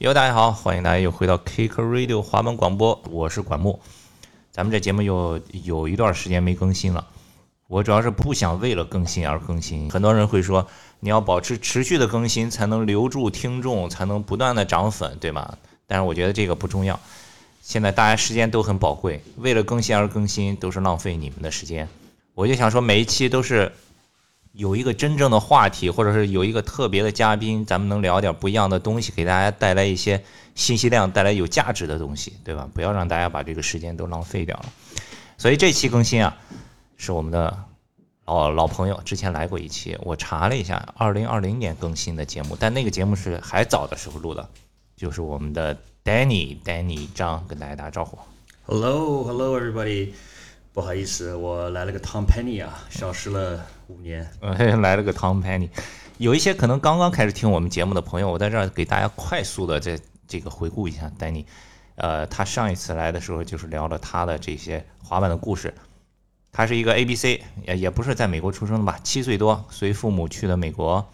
哟，大家好，欢迎大家又回到 Kick Radio 华文广播，我是管木。咱们这节目又有一段时间没更新了，我主要是不想为了更新而更新。很多人会说，你要保持持续的更新，才能留住听众，才能不断的涨粉，对吗？但是我觉得这个不重要。现在大家时间都很宝贵，为了更新而更新，都是浪费你们的时间。我就想说，每一期都是。有一个真正的话题，或者是有一个特别的嘉宾，咱们能聊点不一样的东西，给大家带来一些信息量，带来有价值的东西，对吧？不要让大家把这个时间都浪费掉了。所以这期更新啊，是我们的老老朋友之前来过一期，我查了一下，二零二零年更新的节目，但那个节目是还早的时候录的，就是我们的 Danny，Danny 张跟大家打招呼。Hello，Hello everybody。不好意思，我来了个 Tom Penny 啊，消失了五年。嗯 来了个 Tom Penny，有一些可能刚刚开始听我们节目的朋友，我在这儿给大家快速的这这个回顾一下 Danny。呃，他上一次来的时候就是聊了他的这些滑板的故事。他是一个 ABC，也也不是在美国出生的吧？七岁多随父母去的美国，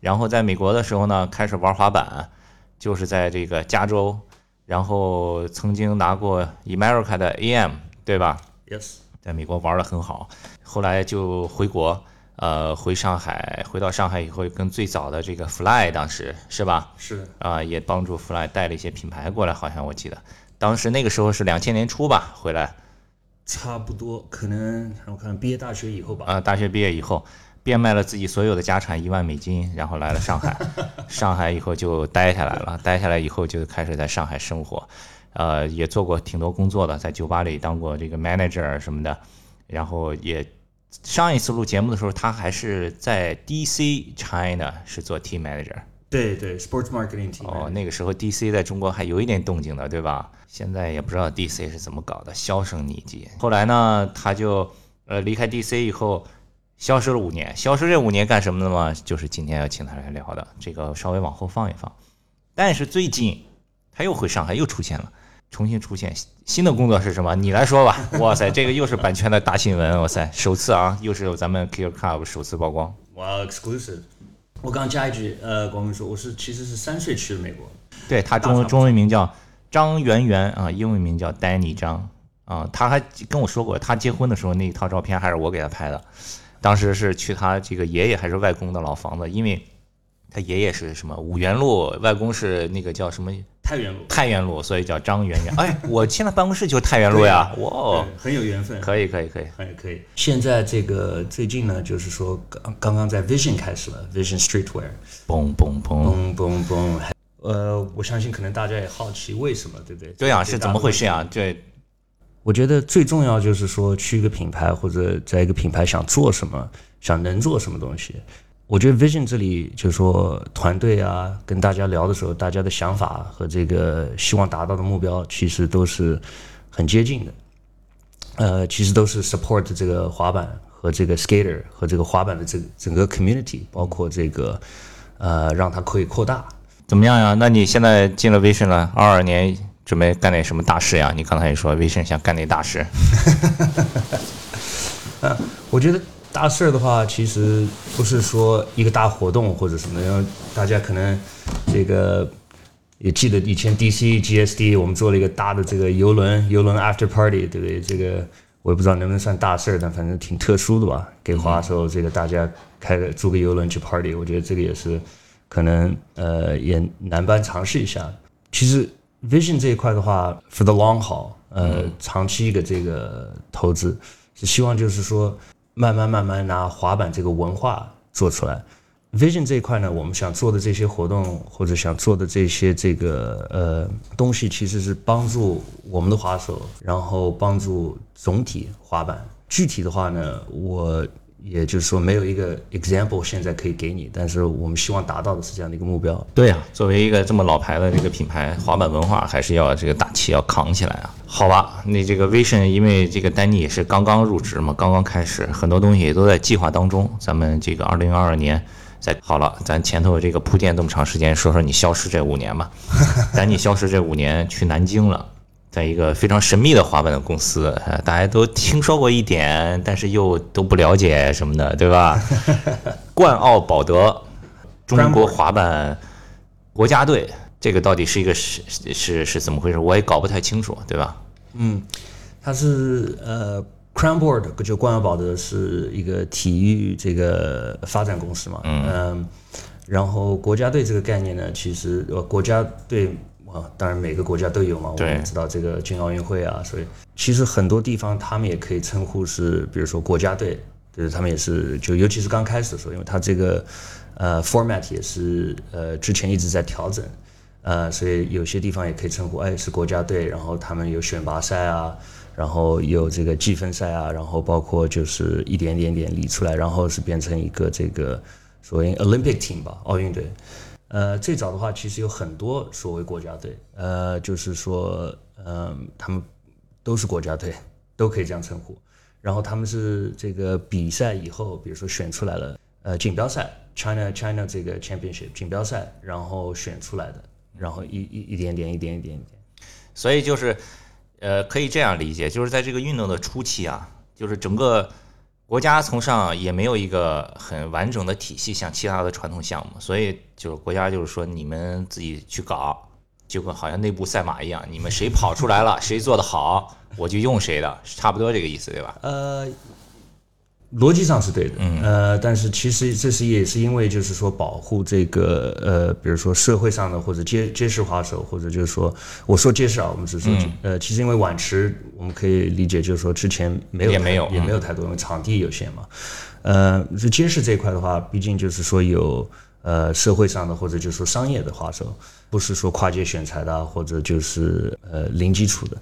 然后在美国的时候呢，开始玩滑板，就是在这个加州，然后曾经拿过 America 的 AM，对吧？Yes，在美国玩的很好，后来就回国，呃，回上海，回到上海以后，跟最早的这个 Fly 当时是吧？是啊，也帮助 Fly 带了一些品牌过来，好像我记得，当时那个时候是两千年初吧，回来，差不多，可能我看毕业大学以后吧。啊，大学毕业以后，变卖了自己所有的家产一万美金，然后来了上海，上海以后就待下来了，待下来以后就开始在上海生活。呃，也做过挺多工作的，在酒吧里当过这个 manager 什么的，然后也上一次录节目的时候，他还是在 DC China 是做 team manager。对对，sports marketing team。哦，那个时候 DC 在中国还有一点动静的，对吧？现在也不知道 DC 是怎么搞的，销声匿迹。后来呢，他就呃离开 DC 以后，消失了五年。消失这五年干什么的嘛？就是今天要请他来聊的，这个稍微往后放一放。但是最近他又回上海，又出现了。重新出现新的工作是什么？你来说吧。哇塞，这个又是版权的大新闻。哇塞，首次啊，又是咱们 Kill Club 首次曝光。哇，exclusive。我刚加一句，呃，光明说我是其实是三岁去的美国。对他中中文名叫张圆圆啊，英文名叫 Danny 张啊。他还跟我说过，他结婚的时候那一套照片还是我给他拍的。当时是去他这个爷爷还是外公的老房子，因为他爷爷是什么五元路，外公是那个叫什么？太原路，太原路，所以叫张圆圆。哎，我现在办公室就是太原路呀，哇，很有缘分。可以，可以，可以，可以，可以。现在这个最近呢，就是说刚刚刚在 Vision 开始了，Vision Streetwear，嘣嘣嘣嘣嘣。呃，我相信可能大家也好奇为什么，对不对？对啊，是怎么回事啊？对，我觉得最重要就是说去一个品牌或者在一个品牌想做什么，想能做什么东西。我觉得 Vision 这里就是说团队啊，跟大家聊的时候，大家的想法和这个希望达到的目标，其实都是很接近的。呃，其实都是 support 这个滑板和这个 skater 和这个滑板的这整个 community，包括这个呃，让它可以扩大。怎么样呀？那你现在进了 Vision 了，二二年准备干点什么大事呀？你刚才也说 Vision 想干点大事。啊，我觉得。大事儿的话，其实不是说一个大活动或者什么，然后大家可能这个也记得以前 DC GSD 我们做了一个大的这个游轮游轮 After Party，对不对？这个我也不知道能不能算大事儿，但反正挺特殊的吧。给滑的时候，这个大家开个租个游轮去 Party，我觉得这个也是可能呃也难办尝试一下。其实 Vision 这一块的话，For the long haul，呃，长期一个这个投资是希望就是说。慢慢慢慢拿滑板这个文化做出来，Vision 这一块呢，我们想做的这些活动或者想做的这些这个呃东西，其实是帮助我们的滑手，然后帮助总体滑板。具体的话呢，我。也就是说，没有一个 example 现在可以给你，但是我们希望达到的是这样的一个目标。对啊，作为一个这么老牌的这个品牌，滑板文化还是要这个大旗要扛起来啊。好吧，那这个 Vision，因为这个丹尼也是刚刚入职嘛，刚刚开始，很多东西也都在计划当中。咱们这个二零二二年，在好了，咱前头这个铺垫这么长时间，说说你消失这五年吧。丹尼消失这五年去南京了。在一个非常神秘的滑板的公司，大家都听说过一点，但是又都不了解什么的，对吧？冠奥宝德，中国滑板国家队这个到底是一个是是是怎么回事？我也搞不太清楚，对吧？嗯它是呃，Crown Board 就冠耀保德是一个体育这个发展公司嘛，嗯，然后国家队这个概念呢，其实呃国家队啊，当然每个国家都有嘛，我对们知道这个进奥运会啊，所以其实很多地方他们也可以称呼是，比如说国家队，就是他们也是就尤其是刚开始的时候，因为他这个呃 format 也是呃之前一直在调整。呃，所以有些地方也可以称呼，哎，是国家队，然后他们有选拔赛啊，然后有这个积分赛啊，然后包括就是一点点点理出来，然后是变成一个这个所谓 Olympic team 吧，奥运队。呃，最早的话其实有很多所谓国家队，呃，就是说，嗯、他们都是国家队，都可以这样称呼。然后他们是这个比赛以后，比如说选出来了，呃，锦标赛 China China 这个 Championship 锦标赛，然后选出来的，然后一一一点点一点一点一点。所以就是，呃，可以这样理解，就是在这个运动的初期啊，就是整个国家从上也没有一个很完整的体系，像其他的传统项目，所以就是国家就是说你们自己去搞，就跟好像内部赛马一样，你们谁跑出来了，谁做得好，我就用谁的，差不多这个意思，对吧？呃，逻辑上是对的，呃，但是其实这是也是因为就是说保护这个呃，比如说社会上的或者街街市滑手，或者就是说我说街市啊，我们只说、呃，其实因为晚池我们可以理解就是说之前没有也没有也没有太多，因为场地有限嘛，呃，这街市这一块的话，毕竟就是说有呃社会上的或者就是说商业的滑手，不是说跨界选材的啊，或者就是呃零基础的。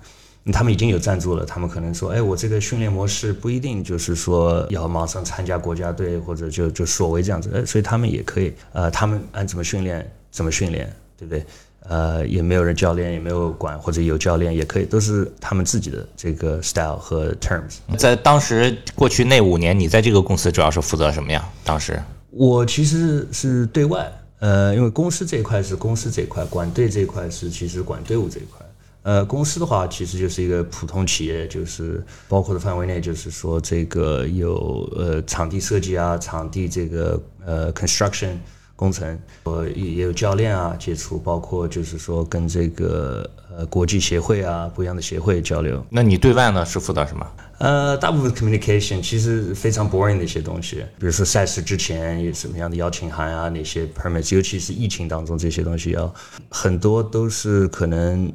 他们已经有赞助了，他们可能说，哎，我这个训练模式不一定就是说要马上参加国家队，或者就就所谓这样子，呃，所以他们也可以，呃，他们按怎么训练怎么训练，对不对？呃，也没有人教练，也没有管，或者有教练也可以，都是他们自己的这个 style 和 terms。在当时过去那五年，你在这个公司主要是负责什么呀？当时我其实是对外，呃，因为公司这一块是公司这一块，管队这一块是其实管队伍这一块。呃，公司的话其实就是一个普通企业，就是包括的范围内，就是说这个有呃场地设计啊，场地这个呃 construction 工程，呃也也有教练啊接触，包括就是说跟这个呃国际协会啊不一样的协会交流。那你对外呢是负责什么？呃，大部分 communication 其实非常 boring 的一些东西，比如说赛事之前有什么样的邀请函啊，哪些 permits，尤其是疫情当中这些东西要很多都是可能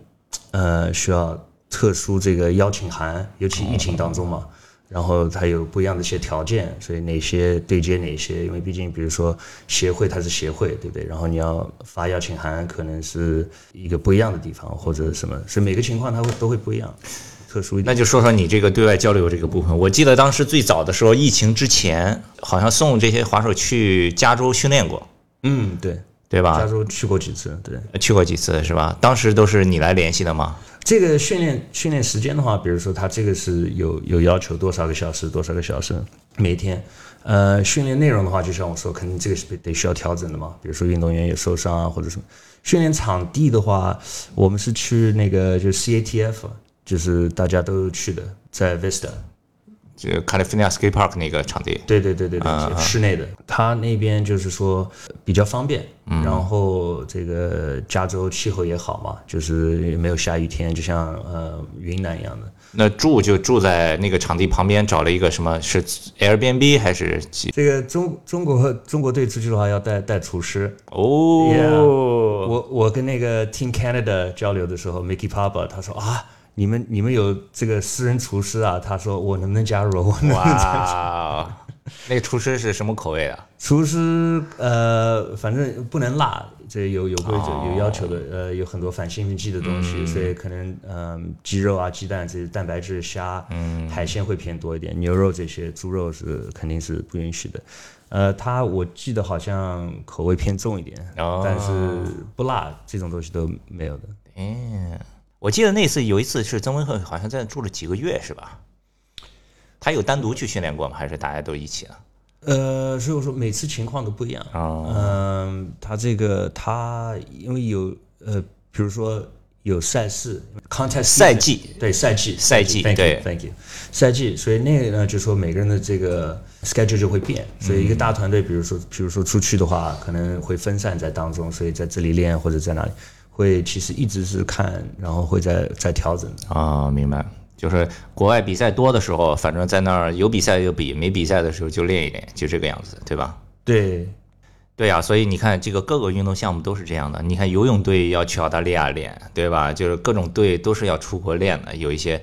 呃需要特殊这个邀请函，尤其疫情当中嘛。然后它有不一样的一些条件，所以哪些对接哪些，因为毕竟比如说协会它是协会，对不对？然后你要发邀请函，可能是一个不一样的地方或者什么，所以每个情况它会都会不一样，特殊一点。那就说说你这个对外交流这个部分。我记得当时最早的时候，疫情之前，好像送这些滑手去加州训练过，嗯，对。对吧加？州去过几次，对去过几次是吧？当时都是你来联系的吗？这个训练训练时间的话，比如说他这个是有有要求多少个小时，多少个小时每天。呃，训练内容的话，就像我说，肯定这个是得需要调整的嘛。比如说运动员有受伤啊，或者什么。训练场地的话，我们是去那个就是 CATF，就是大家都去的，在 Vista。就 California Skate Park 那个场地。对对对对对，室内的，它那边就是说比较方便，嗯然后这个加州气候也好嘛，就是没有下雨天，就像呃云南一样的。那住就住在那个场地旁边，找了一个什么是 Airbnb 还是几？这个中中国中国队出去的话要带带厨师。哦 Yeah 我我跟那个 Team Canada 交流的时候，Mickey Papa 他说啊，你们你们有这个私人厨师啊？他说我能不能加入？我能不能加入？哇，那个厨师是什么口味的？厨师呃，反正不能辣，这有有规则、哦有要求的。呃，有很多反兴奋剂的东西，所以可能嗯、鸡肉啊、鸡蛋这些蛋白质、虾、嗯海鲜会偏多一点，牛肉这些、猪肉是肯定是不允许的。呃，他我记得好像口味偏重一点，哦但是不辣这种东西都没有的。嗯，我记得那次有一次是曾文赫好像在那住了几个月是吧？他有单独去训练过吗？还是大家都一起啊？呃，所以我说每次情况都不一样。哦嗯，他这个他因为有呃，比如说有赛事 contest 赛季对赛季赛季对 thank you 赛季，所以那个呢，就说每个人的这个 schedule 就会变，所以一个大团队，比如说比如说出去的话，可能会分散在当中，所以在这里练或者在哪里。会其实一直是看，然后会在在调整。啊，明白。就是国外比赛多的时候，反正在那儿有比赛就比，没比赛的时候就练一练，就这个样子，对吧？对，对呀、所以你看，这个各个运动项目都是这样的。你看游泳队要去澳大利亚练，对吧？就是各种队都是要出国练的，有一些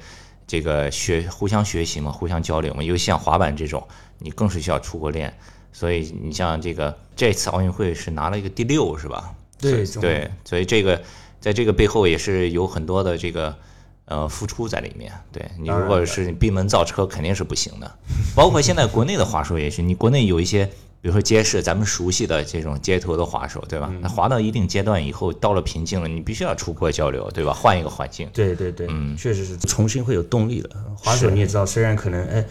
这个学互相学习嘛，互相交流嘛。尤其像滑板这种，你更是需要出国练。所以你像这个这次奥运会是拿了一个第六，是吧？对所以对，所以这个在这个背后也是有很多的这个呃付出在里面。对你如果是闭门造车，肯定是不行的。包括现在国内的滑手也是，你国内有一些，比如说街市，咱们熟悉的这种街头的滑手，对吧？那滑到一定阶段以后，到了瓶颈了，你必须要出国交流，对吧？换一个环境。对对对，嗯确实是重新会有动力的。滑手你也知道，虽然可能哎，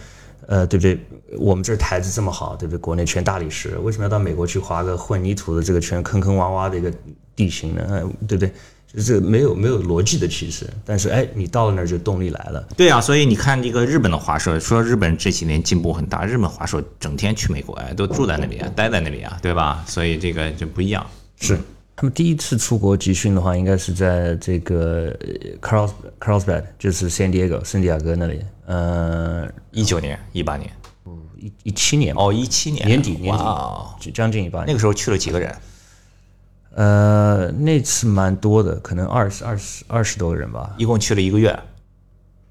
呃，对不对？我们这儿台子这么好，对不对？国内全大理石，为什么要到美国去划个混凝土的这个全坑坑洼洼的一个地形呢？哎，对不对？就是没有没有逻辑的，其实，但是哎，你到了那儿就动力来了。对啊，所以你看这个日本的滑手，说日本这几年进步很大，日本滑手整天去美国，哎，都住在那里啊，待在那里啊，对吧？所以这个就不一样。是他们第一次出国集训的话，应该是在这个呃 Carls Carlsbad，就是 San Diego 圣地亚哥那里。呃，一九年、一八年，一一七年，哦，一七年年底年底将近一八年。那个时候去了几个人？呃，那次蛮多的，可能二十二十二十多个人吧。一共去了一个月，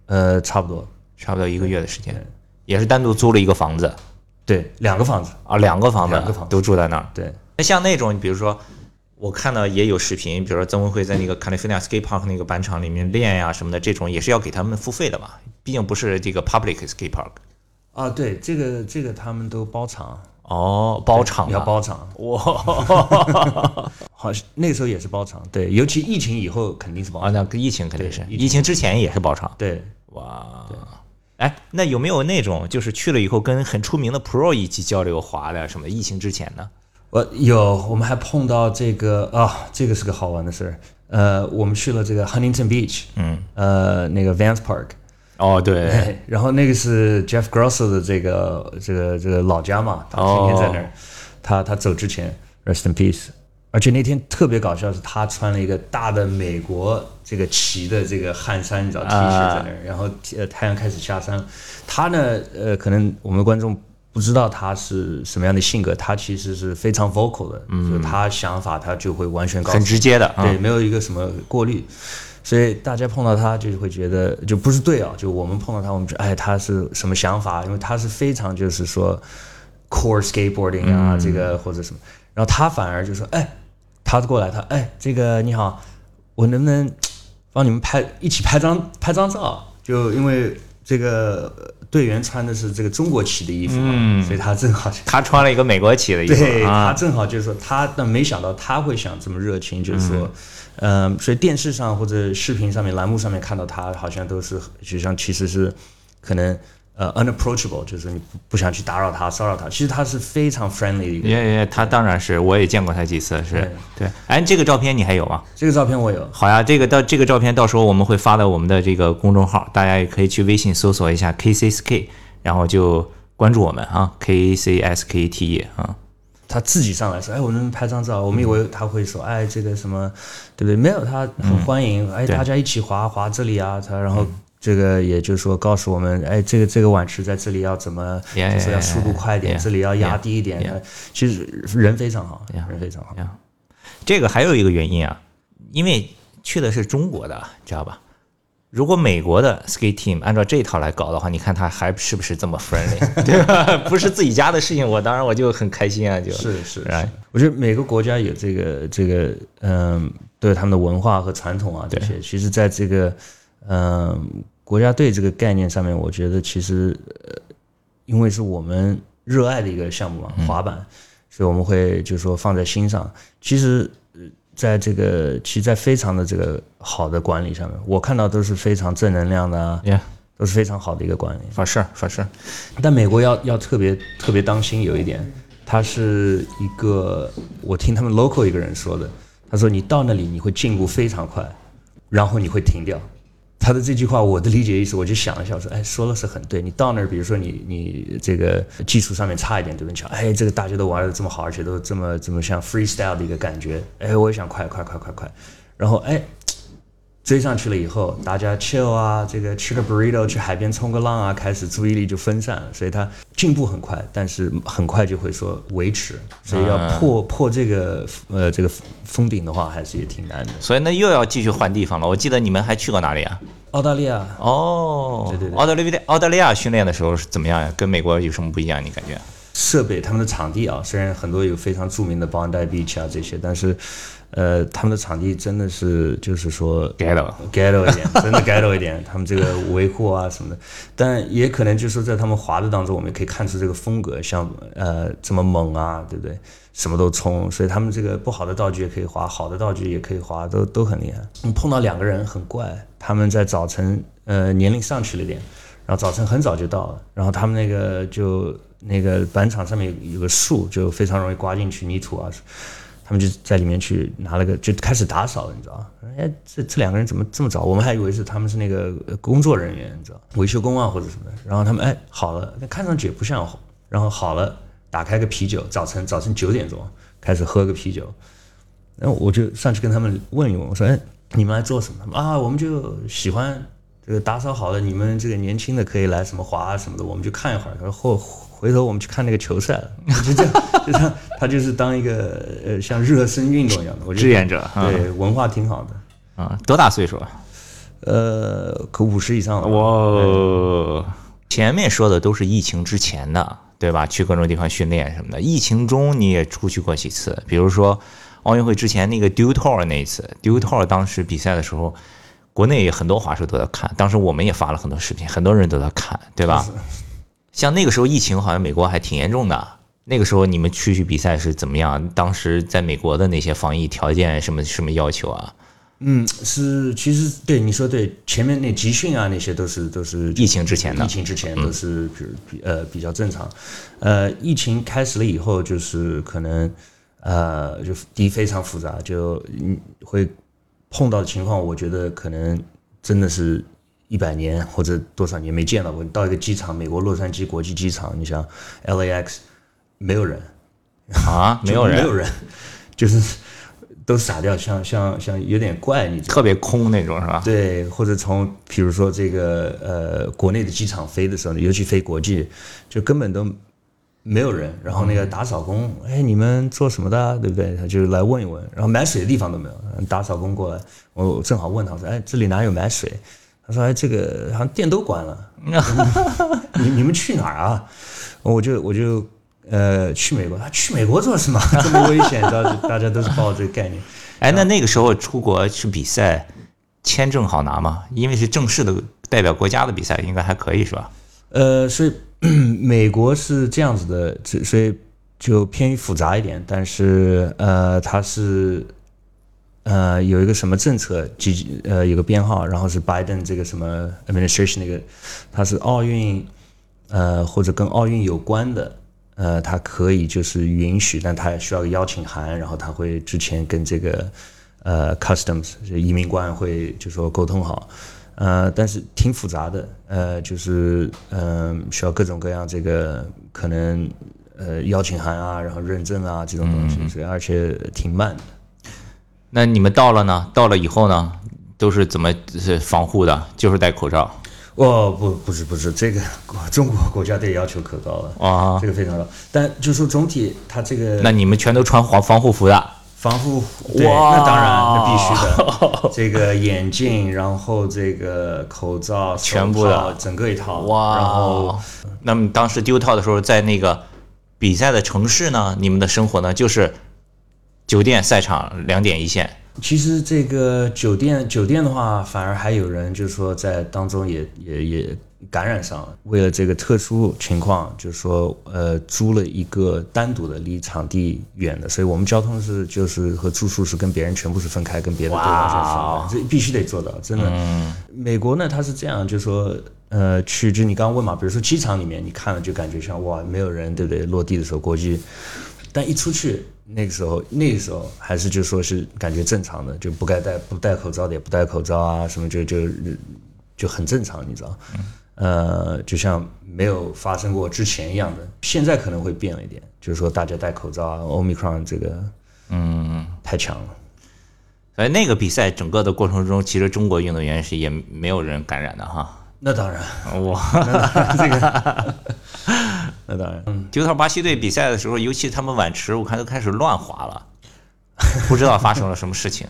呃，差不多。差不多一个月的时间，也是单独租了一个房子对，两个房子。啊，两个房子，两个房子都住在那儿。对，那像那种，比如说，我看到也有视频，比如说曾文辉在那个 California Skate Park 那个板场里面练呀、什么的，这种也是要给他们付费的嘛，毕竟不是这个 public skate park。啊，对，这个这个他们都包场，哦，包场要啊包场。哇 好，那时候也是包场。对，尤其疫情以后肯定是包啊，那跟疫情肯定是，疫疫情之前也是包场。对，哇，哎，那有没有那种就是去了以后跟很出名的 pro 一起交流滑的什么？疫情之前呢？我有，我们还碰到这个啊，这个是个好玩的事儿。呃，我们去了这个 Huntington Beach，嗯，呃，那个 Vance Park，哦，对，哎，然后那个是 Jeff Grosso 的这个这个这个老家嘛，他天天在那儿。他他走之前，Rest in peace。而且那天特别搞笑，是他穿了一个大的美国这个旗的这个汗衫，你知道 T 恤在那儿，然后呃太阳开始下山了。他呢，呃，可能我们的观众不知道他是什么样的性格，他其实是非常 vocal 的，嗯，就他想法他就会完全告诉很直接的啊。对，没有一个什么过滤，所以大家碰到他就会觉得就不是对啊，就我们碰到他，我们觉得哎他是什么想法？因为他是非常就是说 core skateboarding 啊，这个或者什么，然后他反而就说哎，他过来他哎这个你好，我能不能帮你们拍一起拍张拍张照？就因为这个呃队员穿的是这个中国旗的衣服嘛，所以他正好他穿了一个美国旗的衣服对他啊，正好就是说他，但没想到他会想这么热情，就是说，嗯、所以电视上或者视频上面、栏目上面看到他，好像都是就像其实是可能呃 unapproachable，就是你不不想去打扰他、骚扰他，其实他是非常 friendly 的一个人。也也，他当然是，我也见过他几次，是对对。哎，这个照片你还有吗？这个照片我有，好呀，这个到这个照片到时候我们会发到我们的这个公众号，大家也可以去微信搜索一下 KCSK，然后就关注我们啊，KCSKT 啊。他自己上来说，哎，我能拍张照？我们以为他会说，哎，这个什么，对不对？没有，他很欢迎，哎，大家一起滑滑这里啊，他然后。这个也就是说，告诉我们，哎，这个这个碗池在这里要怎么就是要速度快一点这里要压低一点.其实人非常好人非常好。呀，这个还有一个原因啊，因为去的是中国的，知道吧？如果美国的 skate team 按照这一套来搞的话，你看他还是不是这么 friendly，对吧？不是自己家的事情，我当然我就很开心啊，就是是，right 我觉得每个国家有这个这个嗯，对他们的文化和传统啊这些，其实在这个嗯国家队这个概念上面，我觉得其实呃，因为是我们热爱的一个项目嘛，滑板，所以我们会就是说放在心上。其实。呃在这个，其实，在非常的这个好的管理上面，我看到都是非常正能量的啊，yeah，都是非常好的一个管理。法事法事，但美国要要特别特别当心，有一点，他是一个我听他们 local 一个人说的，他说你到那里你会进步非常快，然后你会停掉。他的这句话，我的理解意思，我就想了一下，我说，哎，说的是很对。你到那儿，比如说你你这个技术上面差一点，对不对？你想，哎，这个大家都玩的这么好，而且都这么这么像 freestyle 的一个感觉，哎，我也想快快快快快。然后哎。追上去了以后，大家 chill 啊，这个吃个 burrito，去海边冲个浪啊，开始注意力就分散了，所以他进步很快，但是很快就会说维持，所以要破破这个呃这个封顶的话，还是也挺难的。所以那又要继续换地方了。我记得你们还去过哪里啊？澳大利亚。哦，对对对澳大利亚澳大利亚训练的时候是怎么样呀？跟美国有什么不一样？你感觉？设备，他们的场地啊，虽然很多有非常著名的 Bondi Beach 啊这些，但是。呃，他们的场地真的是，就是说 ghetto，ghetto 一点，真的 ghetto 一点。他们这个维护啊什么的，但也可能就是，在他们滑的当中，我们可以看出这个风格，像呃这么猛啊，对不对？什么都冲，所以他们这个不好的道具也可以滑，好的道具也可以滑，都都很厉害。碰到两个人很怪，他们在早晨，呃，年龄上去了点，然后早晨很早就到了，然后他们那个就那个板场上面有个树，就非常容易刮进去泥土啊。他们就在里面去拿了个，就开始打扫了，你知道吗哎，这这两个人怎么这么早？我们还以为是他们是那个工作人员，你知道维修工啊或者什么的。然后他们哎好了，那看上去也不像。然后好了，打开个啤酒，早晨早晨九点钟开始喝个啤酒。然后我就上去跟他们问一问，我说哎你们来做什么？啊我们就喜欢这个打扫好了，你们这个年轻的可以来什么滑什么的，我们就看一会儿。他说后回头我们去看那个球赛了，就这样，就这样他就是当一个呃像热身运动一样的，我志愿者，对，文化挺好的啊。多大岁数啊？呃，可五十以上了。哇，前面说的都是疫情之前的，对吧？去各种地方训练什么的。疫情中你也出去过几次，比如说奥运会之前那个 d u Tour 那一次 d u Tour 当时比赛的时候，国内很多滑手都在看，当时我们也发了很多视频，很多人都在看，对吧？像那个时候疫情好像美国还挺严重的，那个时候你们去去比赛是怎么样？当时在美国的那些防疫条件什么什么要求啊？嗯，是其实对你说对，前面那集训啊那些都是都是疫情之前的，疫情之前都是比呃比较正常，呃，疫情开始了以后就是可能呃就第一非常复杂，就会碰到的情况，我觉得可能真的是。一百年或者多少年没见到过，到一个机场，美国洛杉矶国际机场，你想 LAX，没有人啊，没有人，没有人，就是都傻掉，像像像有点怪，你特别空那种是吧？对，或者从比如说这个呃国内的机场飞的时候，尤其飞国际，就根本都没有人。然后那个打扫工，哎，你们做什么的？对不对？他就来问一问。然后买水的地方都没有，打扫工过来，我正好问他说，哎，这里哪有买水？他说：“哎，这个好像店都关了，你 你们去哪儿啊？”我就我就呃去美国。他去美国做什么？这么危险，大大家都是抱这个概念。哎，那那个时候出国去比赛，签证好拿吗？因为是正式的代表国家的比赛，应该还可以是吧？呃，所以 美国是这样子的，所以就偏于复杂一点。但是呃，它是。呃，有一个什么政策，几呃有个编号，然后是 Biden 这个什么 administration 那个，它是奥运，呃或者跟奥运有关的，呃，它可以就是允许，但它也需要个邀请函，然后他会之前跟这个呃 customs 移民官会就说沟通好，呃，但是挺复杂的，呃，就是嗯需要各种各样这个可能呃邀请函啊，然后认证啊这种东西，所以而且挺慢的。那你们到了呢？到了以后呢，都是怎么防护的？就是戴口罩。哦，不，不是，不是，这个 中国国家队要求可高了啊，这个非常高。但就说总体，它这个……那你们全都穿防防护服的？防护对，那当然，那必须的。这个眼镜，然后这个口罩，全部的，整个一套。哇！然后，那么当时丢套的时候，在那个比赛的城市呢？你们的生活呢？就是。酒店赛场两点一线。其实这个酒店酒店的话，反而还有人就是说在当中也也也感染上了。为了这个特殊情况，就是说呃租了一个单独的离场地远的，所以我们交通是就是和住宿是跟别人全部是分开，跟别的对完全分开，这必须得做到。真的，美国呢它是这样，就是说呃去就你刚刚问嘛，比如说机场里面你看了就感觉像哇没有人，对不对？落地的时候国际，但一出去。那个时候，那个时候还是就说是感觉正常的，就不该戴不戴口罩的也不戴口罩啊，什么就就就很正常，你知道？呃，就像没有发生过之前一样的。现在可能会变了一点，就是说大家戴口罩啊，奥密克戎这个，嗯，太强了。所以那个比赛整个的过程中，其实中国运动员是也没有人感染的哈。那当然，哇，这个，那当然，嗯，九套巴西队比赛的时候，尤其他们碗池，我看都开始乱滑了，不知道发生了什么事情。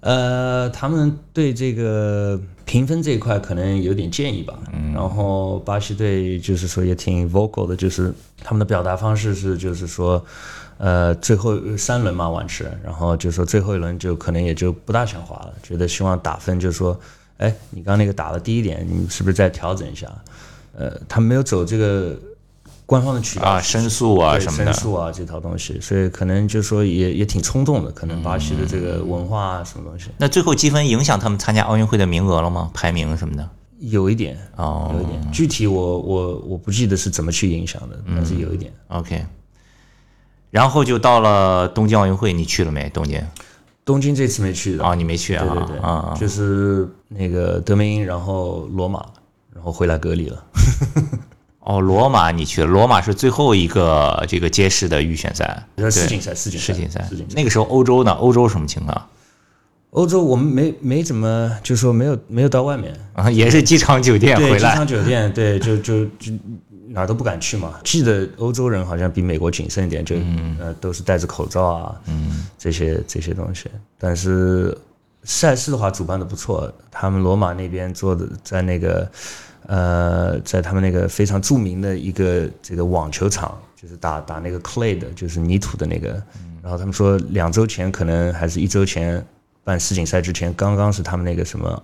呃，他们对这个评分这一块可能有点建议吧。嗯，然后巴西队就是说也挺 vocal 的，就是他们的表达方式是，就是说，呃，最后三轮嘛碗池，然后就说最后一轮就可能也就不大想滑了，觉得希望打分，就是说。哎，你刚那个打的低一点，你是不是再调整一下？呃，他没有走这个官方的渠道啊，申诉啊什么的，申诉啊这套东西，所以可能就说也也挺冲动的，可能巴西的这个文化啊什么东西。那最后积分影响他们参加奥运会的名额了吗？排名什么的？有一点哦，有一点。具体我我我不记得是怎么去影响的，但是有一点。OK。然后就到了东京奥运会，你去了没？东京？东京这次没去的啊，你没去啊？对对对，啊，就是那个德明，然后罗马，然后回来隔离了。哦，罗马你去了，罗马是最后一个这个街市的预选赛，世锦赛，世锦赛，世锦赛。那个时候欧洲呢？欧洲什么情况？欧洲我们没没怎么，就说没有没有到外面啊，也是机场酒店回来，机场酒店，对，就就就。哪儿都不敢去嘛。记得欧洲人好像比美国谨慎一点，就呃都是戴着口罩啊，嗯这些这些东西。但是赛事的话，主办的不错。他们罗马那边做的，在那个呃，在他们那个非常著名的一个这个网球场，就是打打那个 clay 的，就是泥土的那个。然后他们说，两周前可能还是一周前办世锦赛之前，刚刚是他们那个什么。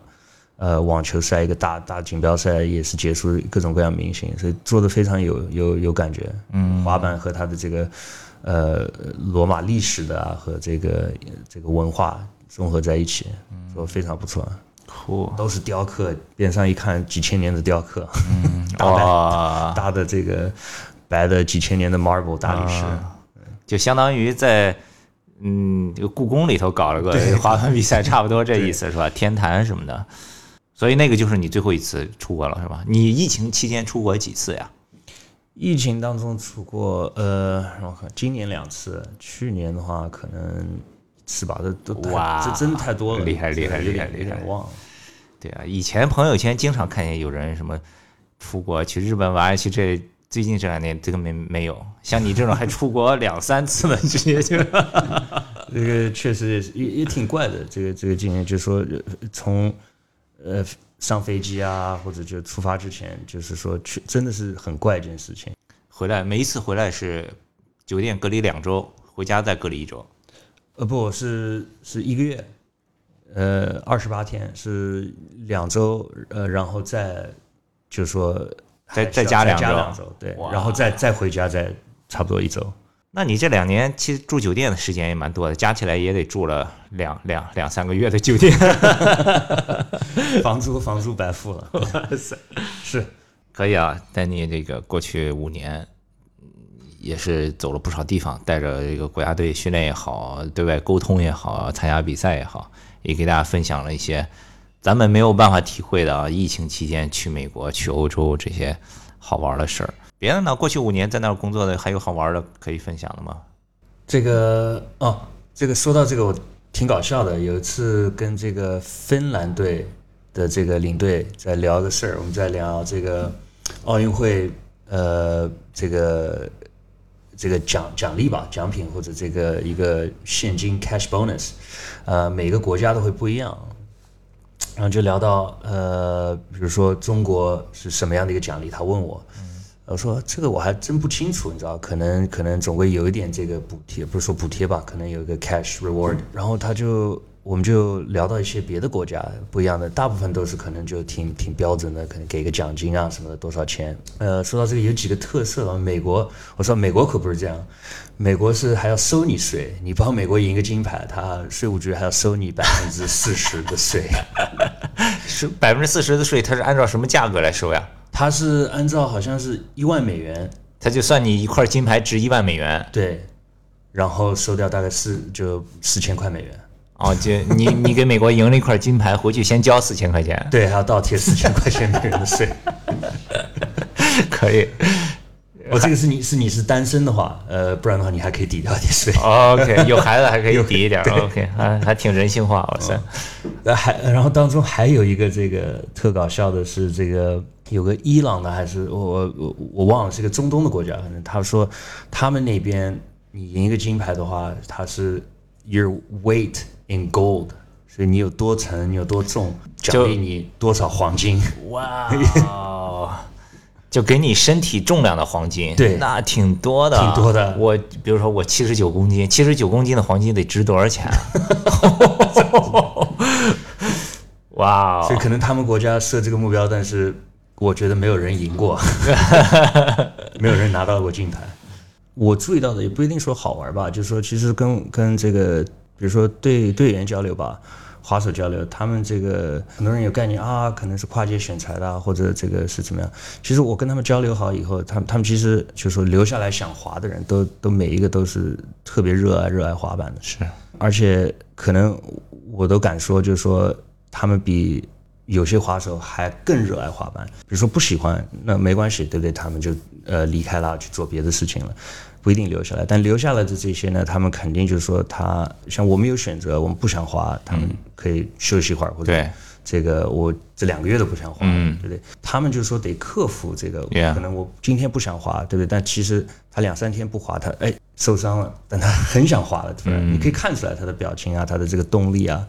呃，网球赛一个大大锦标赛也是结束，各种各样明星，所以做的非常有有有感觉。嗯，滑板和他的这个呃罗马历史的啊和这个这个文化综合在一起，做非常不错。嚯，都是雕刻，边上一看几千年的雕刻，嗯，大大的这个白的几千年的 marble 大理石，就相当于在嗯这个故宫里头搞了个滑板 比赛，差不多这意思是吧？天坛什么的。所以那个就是你最后一次出国了，是吧？你疫情期间出国几次呀？疫情当中出过，呃，我看，今年两次，去年的话可能一次吧，这都哇，这真的太多了，厉害厉害厉害厉害，忘了。对啊，以前朋友圈经常看见有人什么出国去日本玩，去这最近这两年这个没没有，像你这种还出国 两三次的，直接就，这个确实也也也挺怪的，这个这个经验就说从。呃，上飞机啊，或者就出发之前，就是说去，真的是很怪一件事情。回来每一次回来是酒店隔离两周，回家再隔离一周。呃，不是是一个月，呃，二十八天是两周，呃，然后再就是说再再加两周，对，然后再再回家再差不多一周。那你这两年其实住酒店的时间也蛮多的，加起来也得住了两两两三个月的酒店，房租房租白付了，哇塞，是可以啊。但你这个过去五年也是走了不少地方，带着这个国家队训练也好，对外沟通也好，参加比赛也好，也给大家分享了一些咱们没有办法体会的啊。疫情期间去美国、去欧洲这些好玩的事儿。别的呢？过去五年在那儿工作的还有好玩的可以分享的吗？这个哦，这个说到这个我挺搞笑的。有一次跟这个芬兰队的这个领队在聊个事儿，我们在聊这个奥运会呃这个这个奖奖励吧，奖品或者这个一个现金 cash bonus，呃每个国家都会不一样。然后就聊到呃比如说中国是什么样的一个奖励，他问我。我说这个我还真不清楚，你知道，可能可能总归有一点这个补贴，不是说补贴吧，可能有一个 cash reward。然后他就我们就聊到一些别的国家不一样的，大部分都是可能就挺挺标准的，可能给个奖金啊什么的，多少钱。呃，说到这个有几个特色啊，美国，我说美国可不是这样，美国是还要收你税，你帮美国赢个金牌，他税务局还要收你百分之四十的税，是百分之四十的税，它是按照什么价格来收呀？它是按照好像是一万美元，他就算你一块金牌值一万美元，对，然后收掉大概四就四千块美元。哦，就你你给美国赢了一块金牌，回去先交四千块钱，对，还要倒贴四千块钱美元的税。可以，哦，这个是你是你是单身的话，呃，不然的话你还可以抵掉点税。OK，有孩子还可以 抵一点，OK，还还挺人性化，哇塞，呃，还然后当中还有一个这个特搞笑的是，这个有个伊朗的还是我我我我忘了是个中东的国家，反正他说他们那边你赢一个金牌的话，他是 your weight in gold，所以你有多沉，你有多重，奖励你多少黄金。哇哦，就给你身体重量的黄金，对那挺多的，挺多的我比如说我七十九公斤，七十九公斤的黄金得值多少钱啊？哇哦，所以可能他们国家设这个目标，但是我觉得没有人赢过，没有人拿到过金牌。我注意到的也不一定说好玩吧，就是说其实跟跟这个，比如说队队员交流吧，滑手交流，他们这个很多人有概念啊，可能是跨界选材的啊，或者这个是怎么样。其实我跟他们交流好以后，他们他们其实就说留下来想滑的人都都每一个都是特别热爱热爱滑板的，是而且可能我都敢说，就是说他们比有些滑手还更热爱滑板。比如说不喜欢，那没关系，对不对？他们就呃离开了，去做别的事情了，不一定留下来。但留下来的这些呢，他们肯定就是说他像我们有选择，我们不想滑，他们可以休息一会儿，或者对这个我这两个月都不想滑，对不对？他们就是说得克服这个可能我今天不想滑，对不对？但其实他两三天不滑，他哎受伤了，但他很想滑了，对吧？你可以看出来他的表情啊，他的这个动力啊，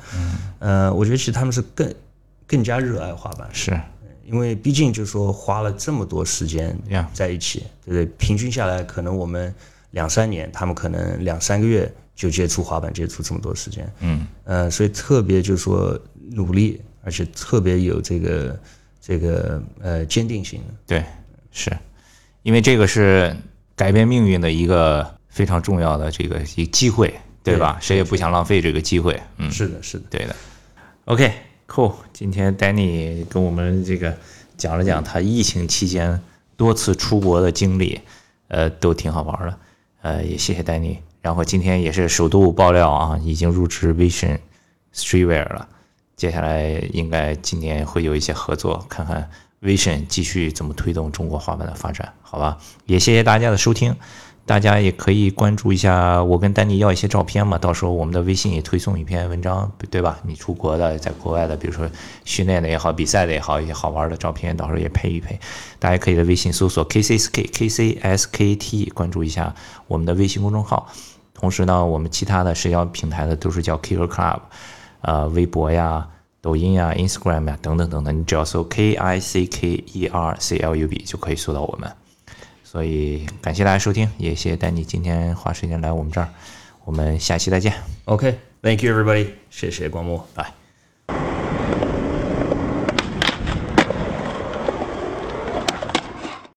呃，我觉得其实他们是更更加热爱滑板，是，因为毕竟就是说花了这么多时间在一起，对不对？平均下来，可能我们两三年，他们可能两三个月就接触滑板，接触这么多时间，嗯，呃，所以特别就是说努力，而且特别有这个这个呃坚定性。对，是因为这个是改变命运的一个非常重要的这个一个机会，对吧？谁也不想浪费这个机会，嗯，是的，是的。对的。cool，、今天 Danny 跟我们这个讲了讲他疫情期间多次出国的经历，呃，都挺好玩的。呃，也谢谢 Danny。然后今天也是首度爆料啊，已经入职 Vision Streetwear 了。接下来应该今年会有一些合作，看看 Vision 继续怎么推动中国滑板的发展，好吧？也谢谢大家的收听，大家也可以关注一下我跟丹尼要一些照片嘛，到时候我们的微信也推送一篇文章，对吧？你出国的，在国外的，比如说训练的也好，比赛的也好，一些好玩的照片，到时候也配一配。大家可以在微信搜索 KCSK KCSKT，关注一下我们的微信公众号。同时呢，我们其他的社交平台的都是叫 Kicker Club，呃，微博呀、抖音呀、Instagram 呀等等等等，你只要搜 K I C K E R C L U B 就可以搜到我们。所以感谢大家收听，也谢谢丹尼今天花时间来我们这儿，我们下期再见，OK，Thank、you everybody，谢谢光木，拜。